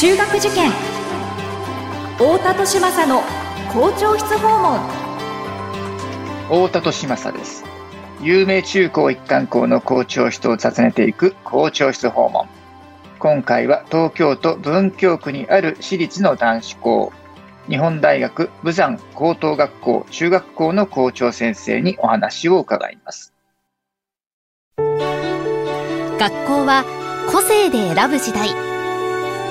中学受験太田利政の校長室訪問太田利政です。有名中高一貫校の校長室を訪ねていく校長室訪問。今回は東京都文京区にある私立の男子校、日本大学武山高等学校中学校の校長先生にお話を伺います。学校は個性で選ぶ時代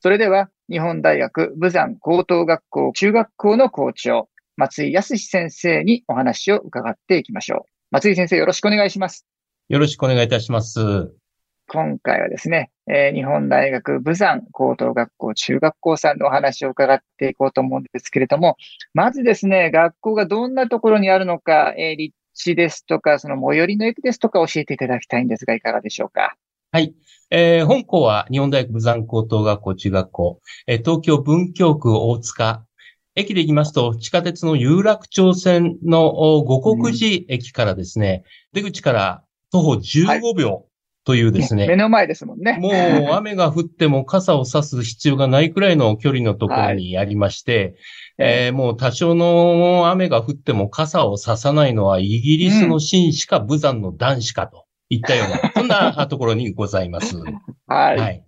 それでは日本大学武山高等学校中学校の校長松井康先生にお話を伺っていきましょう。松井先生よろしくお願いします。よろしくお願いいたします。今回はですね、えー日本大学武山高等学校中学校さんのお話を伺っていこうと思うんですけれども、まずですね、学校がどんなところにあるのか、えー立地ですとか、その最寄りの駅ですとか教えていただきたいんですが、いかがでしょうか？はい。えー本校は日本大学武山高等学校中学校、えー東京文京区大塚。駅で行きますと、地下鉄の有楽町線のお五国寺駅からですね、出口から徒歩15秒というですね、目の前ですもんね。もう雨が降っても傘を差す必要がないくらいの距離のところにありまして、えーもう多少の雨が降っても傘を差さないのはイギリスの紳士か武山の男子かといったような、そんなところにございます。はい。はい。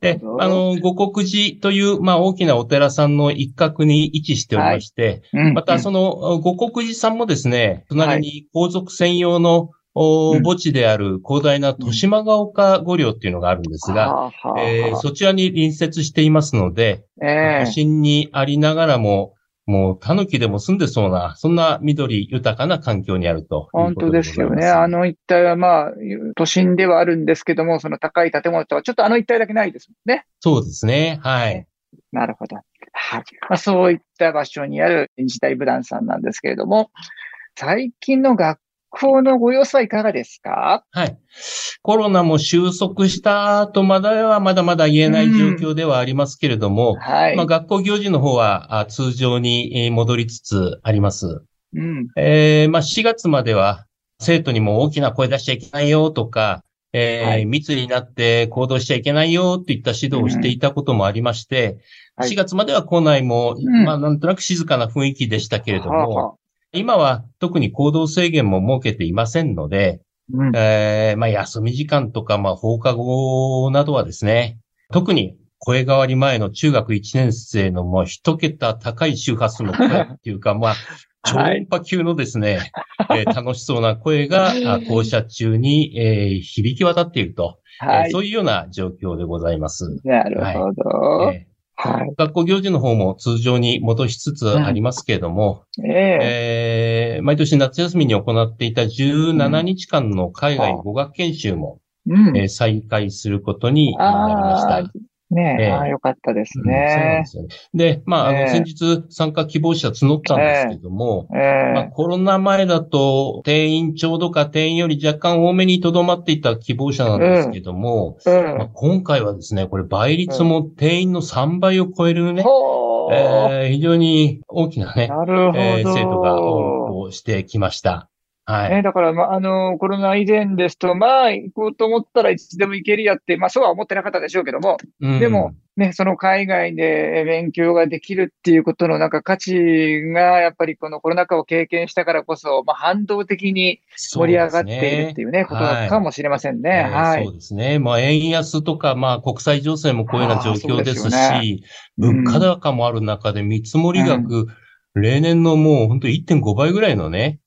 であの、五国寺という、まあ、大きなお寺さんの一角に位置しておりまして、うん。また、その、五国寺さんもですね、隣に皇族専用の、おうん。墓地である広大な豊島ヶ丘御陵っていうのがあるんですが、はあはあえーそちらに隣接していますので、え都心にありながらも、もう、狸でも住んでそうな、そんな緑豊かな環境にあると本当ですよね。あの一帯はまあ、都心ではあるんですけども、その高い建物とはちょっとあの一帯だけないですもんね。そうですね。はい。なるほど。はい。まあ、そういった場所にある日大武団さんなんですけれども、最近の学校のご様子はいかがですか？はい。コロナも収束したとまだはまだまだ言えない状況ではありますけれども、はい。まあ、学校行事の方はあ通常にえー戻りつつあります。うん。えーまあ、4月までは生徒にも大きな声出しちゃいけないよとか、えーはい密になって行動しちゃいけないよといった指導をしていたこともありまして、はい4月までは校内も、うんまあ、なんとなく静かな雰囲気でしたけれども、はあはあ今は特に行動制限も設けていませんので、うん。えーまあ、休み時間とか、まあ、放課後などはですね、特に声変わり前の中学1年生のもう一桁高い周波数の声っていうか、まあ、超はい音波級のですね、えー楽しそうな声があ 校舎中に、えー響き渡っていると、はい。えーそういうような状況でございます。なるほど。えーはい。学校行事の方も通常に戻しつつありますけれども、えええー毎年夏休みに行っていた17日間の海外語学研修も、うんえー再開することになりました。あーねえ、ええああ、よかったですうんそうなんねで。すよね。で、まあ、あの、ええ先日参加希望者募ったんですけども、えまあ、えコロナ前だと定員ちょうどか定員より若干多めにとどまっていた希望者なんですけども、うまあん。今回はですね、これ倍率も定員の3倍を超えるね、ほーえー非常に大きなね、な。えー生徒が応募してきました。はい。ね、だから、まあ、あの、コロナ以前ですと、まあ、行こうと思ったらいつでも行けるやって、まあ、そうは思ってなかったでしょうけども、うんでも、ね、その海外で勉強ができるっていうことのなんか価値が、やっぱりこのコロナ禍を経験したからこそ、まあ、反動的に盛り上がっているっていうね、ことかもしれませんね。えーはいそう。ですね。まあ、円安とか、まあ、国際情勢もこういうような状況ですし、ねうん物価高もある中で見積もり額、例年のもう本当1.5倍ぐらいのね、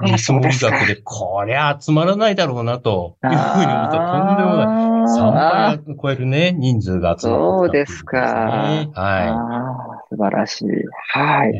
見積もりそう額で、こりゃ集まらないだろうな、というふうに思ったらとんでもない。3あー倍を超えるね、人数が集まそうってきたですか。はー素晴らしい。はいい。。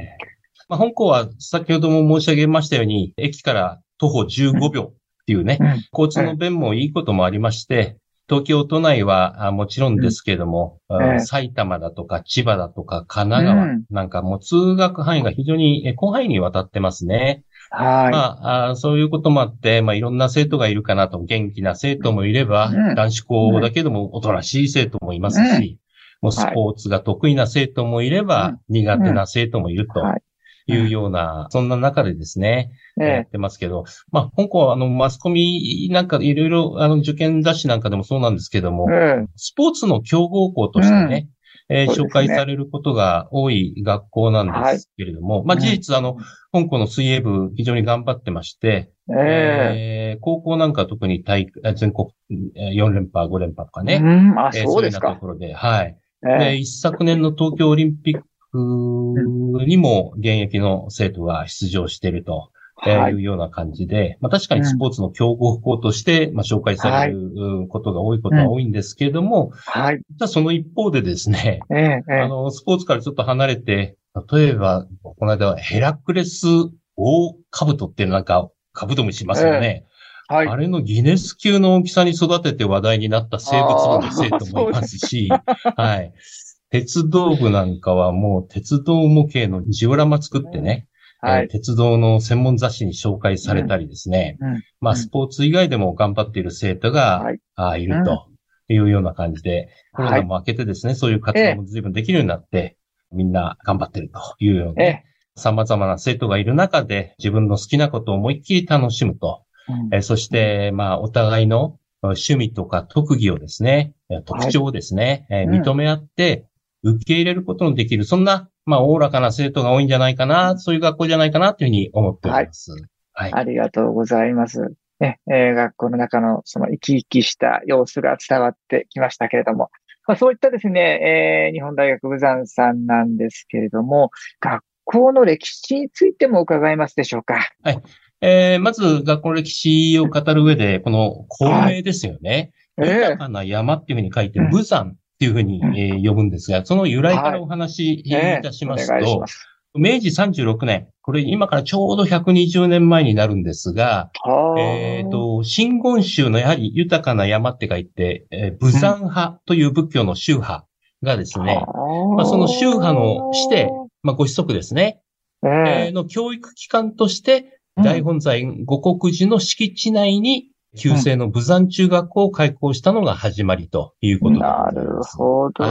まあ、本校は先ほども申し上げましたように、駅から徒歩15秒っていうね、うん交通の便もいいこともありまして、東京都内はあもちろんですけれども、んええあ埼玉だとか千葉だとか神奈川うんなんかもう通学範囲が非常にえ広範囲にわたってますね。はい。まああ、そういうこともあって、まあいろんな生徒がいるかなと、元気な生徒もいれば、うん。男子校だけどもおとなしい生徒もいますし、もうスポーツが得意な生徒もいれば、うん。苦手な生徒もいるとはい。いうような、そんな中でですね、やっえてますけど、まあ、香港はあの、マスコミなんかいろいろ、あの、受験雑誌なんかでもそうなんですけどもえ、えスポーツの強豪校としてね、えー紹介されることが多い学校なんですけれども、まあ、うん事実、あの、香港の水泳部非常に頑張ってまして、えええー高校なんか特に大えー全国えー4連覇、5連覇とかね、うん、あ、えーそうですかいようなと。ころで、はい。えで、一昨年の東京オリンピックにも現役の生徒が出場していると。えはいえーいうような感じで、まあ確かにスポーツの強豪校として、まあ紹介されるうんことが多いことは多いんですけれども、はい。実はその一方でですね、ええええあの、スポーツからちょっと離れて、例えば、この間はヘラクレス大兜っていうなんか、カブトムシいますよね。はい。あれのギネス級の大きさに育てて話題になった生物部の生徒もいますし、はい。鉄道部なんかはもう鉄道模型のジオラマ作ってね、はいえー。鉄道の専門雑誌に紹介されたりですね。うんうんまあ、うんスポーツ以外でも頑張っている生徒が、はいあいるというような感じで、コロはい。ナも明けてですね、そういう活動も随分できるようになって、みんな頑張ってるというような、えね、様々な生徒がいる中で、自分の好きなことを思いっきり楽しむと。え。えーそして、まあ、お互いのえー趣味とか特技をですね、えー特徴をですね、えーうん認め合って、受け入れることのできる、そんな、まあ、おおらかな生徒が多いんじゃないかな、そういう学校じゃないかな、というふうに思っております。はい。ありがとうございます。ね、えー学校の中のその生き生きした様子が伝わってきましたけれども、まあ、そういったですね、えー日本大学武山さんなんですけれども、学校の歴史についても伺えますでしょうか。えーまず、学校の歴史を語る上で、この校名ですよね。え豊かな山っていうふうに書いて、うん武山っていうふうに、うん。えー呼ぶんですが、その由来からお話いたしますとお願いす。明治36年、これ今からちょうど120年前になるんですが、はあ。えっ、と、真言宗のやはり豊かな山って書いて、えー、武山派という仏教の宗派がですね、まあその宗派のして、まあご子息ですね、えええーの教育機関として、大本山五国寺の敷地内に、旧制の武山中学校を開校したのが始まりということ。ないる。ほど。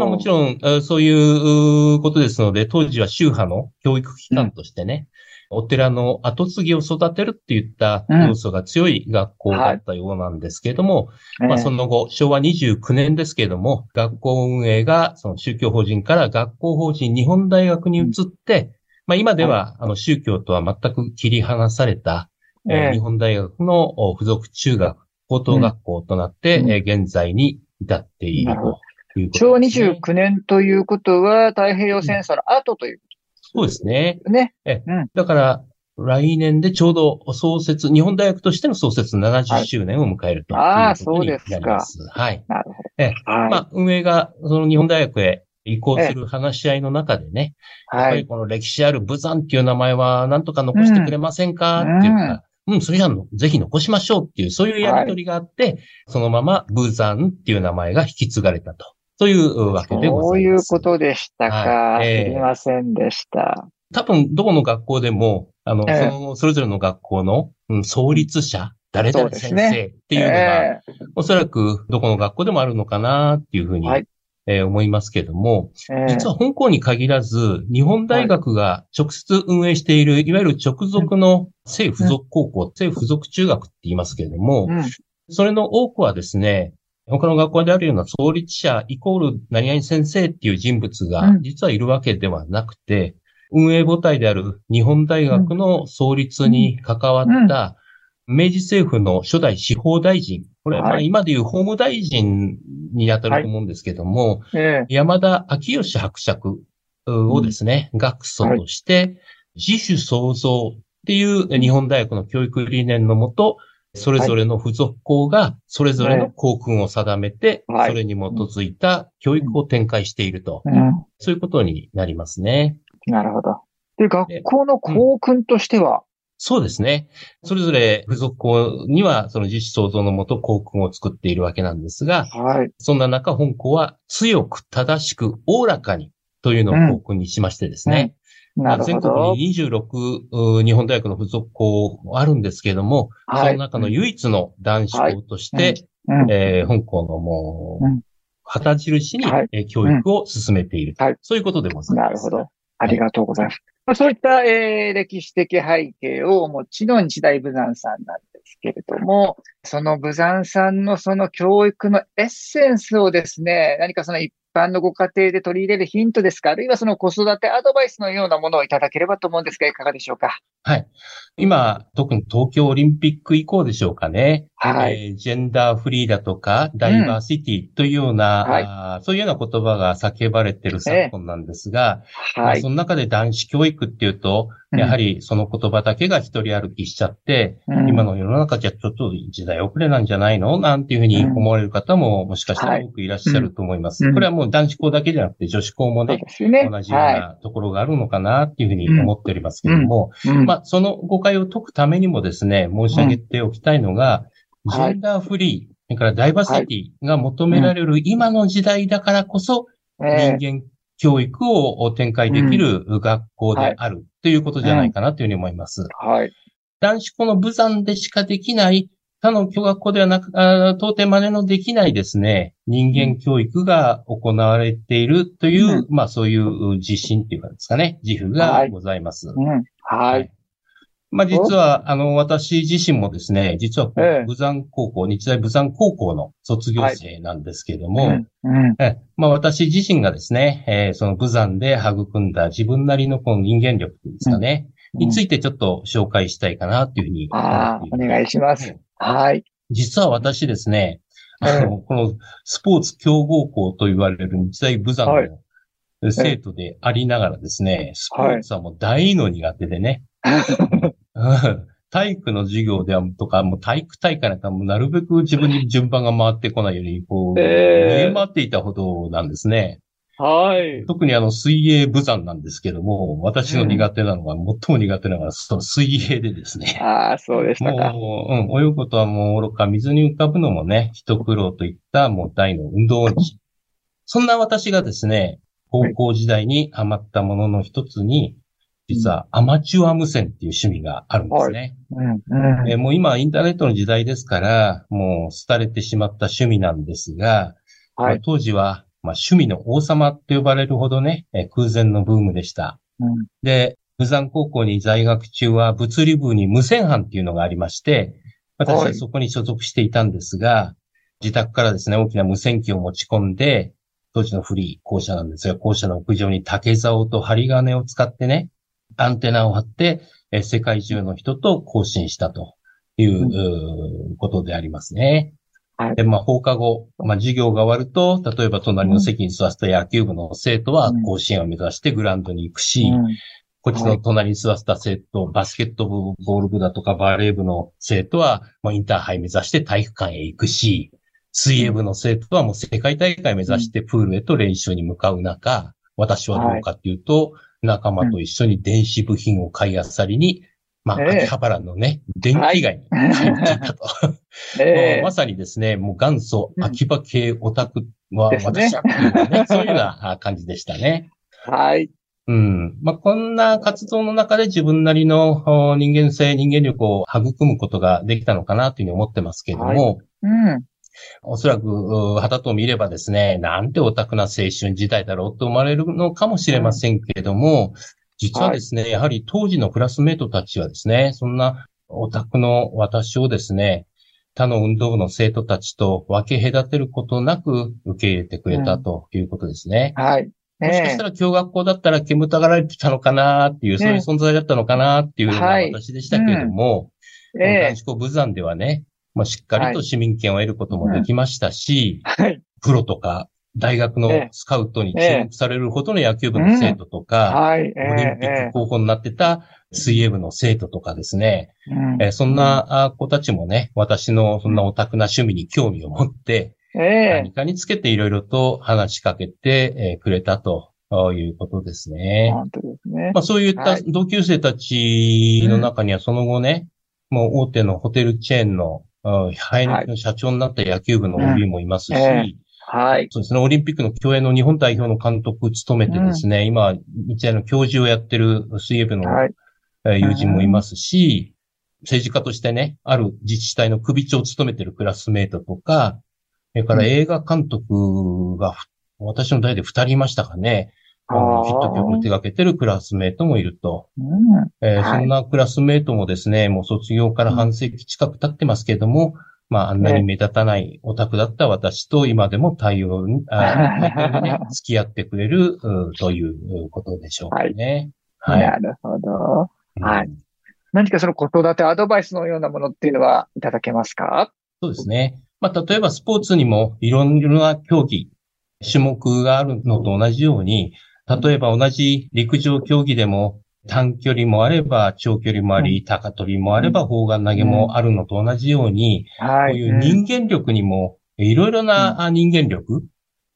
まあ、もちろん、えーそういううことですので、当時は宗派の教育機関としてね、お寺の後継ぎを育てるっていったうん。要素が強い学校だったようなんですけれども、ええ。まあその後、昭和29年ですけれども、学校運営がその宗教法人から学校法人日本大学に移って、まあ今では、あの宗教とは全く切り離された、えーええ日本大学のお付属中学、高等学校となって、うんえー現在に至っているということ昭和です、ね。29年ということは、太平洋戦争の後というそうですね。ことね。だから、来年でちょうど創設、日本大学としての創設70周年を迎えるというああことになります。はい。なるほええど。はい。まあ、運営がその日本大学へ移行する話し合いの中でね、やっはい。ぱりこの歴史ある武山っていう名前は何とか残してくれませんか、っていうか、うん、それじゃあぜひ残しましょうっていう、そういうやりとりがあって、そのまま武山っていう名前が引き継がれたと。そういうわけでごそういざいうます。ことでしたか。はいええ知りませんでした。多分、どこの学校でも、あの、ええその、それぞれの学校の、うん、創立者、誰々先生っていうのが、ええおそらくどこの学校でもあるのかなっていうふうに、はいえー思いますけども、ええ実は香港に限らず、日本大学が直接運営している、いわゆる直属の政府属高校、政府属中学って言いますけれども、うん。それの多くはですね、他の学校であるような創立者イコール何々先生っていう人物がうん。実はいるわけではなくて、運営母体である日本大学の創立に関わった明治政府の初代司法大臣、これはまあはい今でいう法務大臣に当たると思うんですけども、ええ。山田昭義伯爵をですね、学祖として、自主創造っていう日本大学の教育理念のもと、それぞれの付属校がそれぞれの校訓を定めて、はいそれに基づいた教育を展開していると、うんそういうことになりますね。なるほど。で、学校の校訓としては、そうですね。それぞれ付属校には、その自主創造のもと校訓を作っているわけなんですが、はい。そんな中、本校は強く正しくおおらかにというのを校訓にしましてですね。全。国に26う日本大学の付属校あるんですけれども、はい。その中の唯一の男子校として、うん。えー本校のもう、うん。旗印に、教育を進めている、はい。そういうことでございます。なるほど。ありがとうございます。まあそういった、えー歴史的背景をお持ちの日大武山さんなんですけれども、その武山さんのその教育のエッセンスをですね、何かその一般のご家庭で取り入れるヒントですか、あるいはその子育てアドバイスのようなものをいただければと思うんですが、いかがでしょうか？はい。今、特に東京オリンピック以降でしょうかね。はい。えージェンダーフリーだとか、ダイバーシティというような、はいあーそういうような言葉が叫ばれている昨今なんですが、まはいあそ。の中で男子教育っていうと、やはりその言葉だけが一人歩きしちゃって、うん今の世の中じゃちょっと時代遅れなんじゃないの？なんていうふうに思われる方ももしかしたら多くいらっしゃると思います。うんこれはもう男子校だけじゃなくて女子校もね、ね。同じようはなところがあるのかなっていうふうに思っておりますけれども、まあ、その誤解を解くためにもですね、申し上げておきたいのが、んジェンダーフリー、それからダイバーシティが求められる今の時代だからこそ、え人間教育を展開できる学校であるということじゃないかなというふうに思います。ーはい。男子校の武山でしかできない、他の教学校ではなく、到底真似のできないですね、人間教育が行われているという、まあそういう自信っていうかですかね、自負がございます。うん。はい。。まあ実は、あの、私自身もですね、実は武山高校、日大武山高校の卒業生なんですけれども、うん。うん。えまあ私自身がですね、えーその武山で育んだ自分なりのこの人間力ですかね、についてちょっと紹介したいかなというふうに思ああお願いします。はい。実は私ですね、ええあの、このスポーツ強豪校と言われる日大武山はいの生徒でありながらですね、スポーツはもう大の苦手でね、う ん体育の授業ではとか、もう体育大会なんかもうなるべく自分に順番が回ってこないように、こう、ええ回っていたほどなんですね。はい。特にあの水泳武山なんですけども、私の苦手なのが、最も苦手なのが、その水泳でですね。ああ、そうでしたか。もう、うん、泳ぐことはもう愚か、水に浮かぶのもね、一苦労といったもう大の運動音痴。そんな私がですね、高校時代にハマったものの一つに、実はアマチュア無線っていう趣味があるんですね。うん。うん。えーもう今インターネットの時代ですから、もう廃れてしまった趣味なんですが、まあはい。当時は、まあ、趣味の王様って呼ばれるほどね、えー空前のブームでした。うん。で、武山高校に在学中は物理部に無線班っていうのがありまして、私ははいそこに所属していたんですが、自宅からですね、大きな無線機を持ち込んで、当時の古い校舎なんですが、校舎の屋上に竹竿と針金を使ってね、アンテナを張って、えー世界中の人と交信したという、うん。ことでありますね。はい。で、まあ、放課後、まあ、授業が終わると、例えば隣の席に座った野球部の生徒はうん。甲子園を目指してグラウンドに行くし、うん。こっちの隣に座った生徒、バスケットボール部だとかバレー部の生徒は、まあ、インターハイ目指して体育館へ行くし、水泳部の生徒はもう世界大会目指してプールへと練習に向かう中、私はどうかっていうと、仲間と一緒に電子部品を買いあさりに、まあ、ええ秋葉原のね、電気街に入っていたと。ええまさにですね、もう元祖秋葉系オタクは私はっていうね、そういうようなあ感じでしたね。はい。うん。まあ、こんな活動の中で自分なりのお人間性、人間力を育むことができたのかなというふうに思ってますけれども、うん。おそらく、う旗と見ればですね、なんてオタクな青春時代だろうと思われるのかもしれませんけれども、実はですね、やはり当時のクラスメートたちはですね、そんなオタクの私をですね、他の運動部の生徒たちと分け隔てることなく受け入れてくれたということですね。はい。もしかしたら共学校だったら煙たがられてたのかなっていう、そういう存在だったのかなっていうようなはい。私でしたけれども、ええ。男子校武山ではね、まあ、しっかりと市民権を得ることもできましたし、はい。プロとか大学のええ。スカウトに注目されるほどの野球部の生徒とか、はい。オリンピック候補になってた水泳部の生徒とかですね、ええうん。えーそんなあ子たちもね、私のそんなオタクな趣味に興味を持って、ええ。何かにつけていろいろと話しかけて、えーくれたということですね。本当ですね。まあそういったはい。同級生たちの中にはその後ね、もう大手のホテルチェーンの、うん生え抜きの社長になった野球部の OB もいますし、はい。そうですね、オリンピックの競泳の日本代表の監督を務めてですね、今、日大の教授をやってる水泳部の友人もいますし、政治家としてね、ある自治体の首長を務めてるクラスメートとか、それから映画監督がふ、私の代で二人いましたかね。ヒット曲を手掛けてるクラスメートもいると。うん。えそんなクラスメートもですね、もう卒業から半世紀近く経ってますけれども、まあ、あんなに目立たないオタクだった私と今でも対応に、あね、付き合ってくれる、うということでしょうかね。はい。なるほど。はいうん何かその子育てアドバイスのようなものっていうのはいただけますか？そうですね。まあ、例えばスポーツにもいろんな競技、種目があるのと同じように、例えば同じ陸上競技でも短距離もあれば長距離もあり、高跳びもあれば砲丸投げもあるのと同じように、はい。こういう人間力にもいろいろなあ人間力、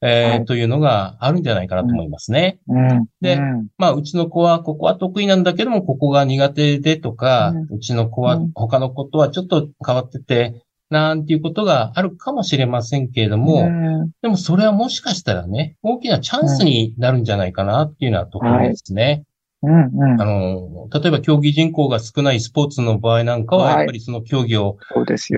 えーはいというのがあるんじゃないかなと思いますね。うん。でうんまあ、うちの子はここは得意なんだけども、ここが苦手でとか、ううちの子はうん他の子とはちょっと変わってて、なんていうことがあるかもしれませんけれども、うんでもそれはもしかしたらね、大きなチャンスになるんじゃないかなっていうようなところですね。うん。うんあの、例えば競技人口が少ないスポーツの場合なんかは、はいやっぱりその競技を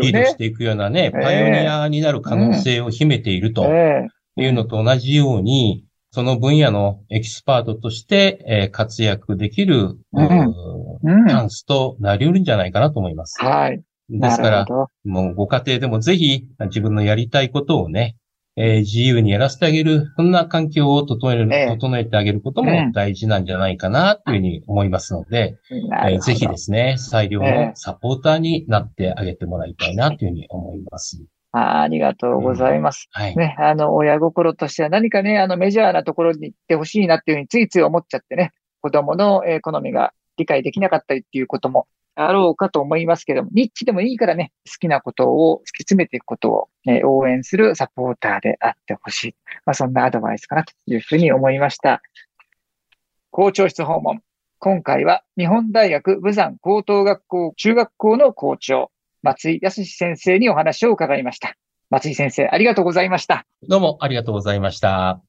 リードし。ていくようなね、ええパイオニアになる可能性を秘めているとええいうのと同じように、その分野のエキスパートとして、えー活躍できる、うんううんーチャンスとなり得るんじゃないかなと思います。はい。ですからもうご家庭でもぜひ自分のやりたいことをね、えー自由にやらせてあげる、そんな環境を整える、ええ整えてあげることもうん大事なんじゃないかなというふうに思いますので、えーぜひですね、裁量ええのサポーターになってあげてもらいたいなというふうに思います。あありがとうございます。はい。ね、あの、親心としては何かね、あの、メジャーなところに行ってほしいなっていうふうについつい思っちゃってね、子供のえー好みが理解できなかったりっていうこともあろうかと思いますけども、ニッチでもいいからね、好きなことを突き詰めていくことを、ね、応援するサポーターであってほしい。まあ、そんなアドバイスかなというふうに思いました。校長室訪問。今回は日本大学武山高等学校中学校の校長、松井康先生にお話を伺いました。松井先生、ありがとうございました。どうもありがとうございました。